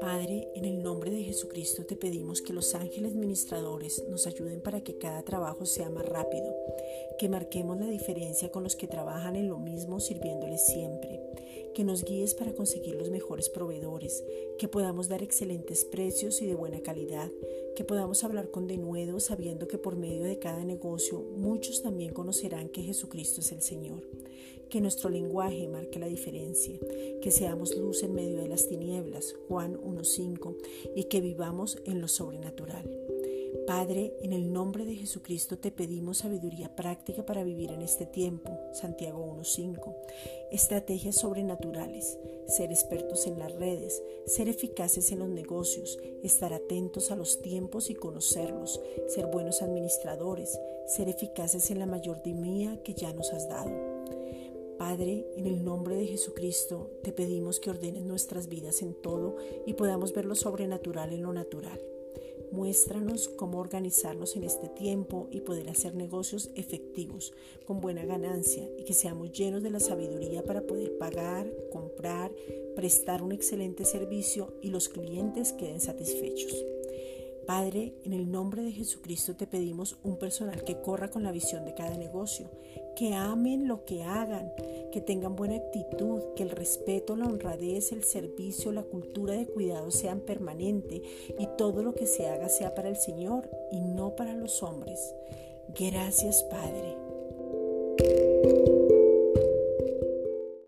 Padre, en el nombre de Jesucristo te pedimos que los ángeles ministradores nos ayuden para que cada trabajo sea más rápido, que marquemos la diferencia con los que trabajan en lo mismo sirviéndoles siempre, que nos guíes para conseguir los mejores proveedores, que podamos dar excelentes precios y de buena calidad, que podamos hablar con denuedo sabiendo que por medio de cada negocio muchos también conocerán que Jesucristo es el Señor, que nuestro lenguaje marque la diferencia, que seamos luz en medio de las tinieblas, Juan 1.5, y que vivamos en lo sobrenatural. Padre, en el nombre de Jesucristo te pedimos sabiduría práctica para vivir en este tiempo, Santiago 1.5, estrategias sobrenaturales, ser expertos en las redes, ser eficaces en los negocios, estar atentos a los tiempos y conocerlos, ser buenos administradores, ser eficaces en la mayordomía que ya nos has dado. Padre, en el nombre de Jesucristo, te pedimos que ordenes nuestras vidas en todo y podamos ver lo sobrenatural en lo natural. Muéstranos cómo organizarnos en este tiempo y poder hacer negocios efectivos, con buena ganancia y que seamos llenos de la sabiduría para poder pagar, comprar, prestar un excelente servicio y los clientes queden satisfechos. Padre, en el nombre de Jesucristo te pedimos un personal que corra con la visión de cada negocio, que amen lo que hagan, que tengan buena actitud, que el respeto, la honradez, el servicio, la cultura de cuidado sean permanente y todo lo que se haga sea para el Señor y no para los hombres. Gracias Padre.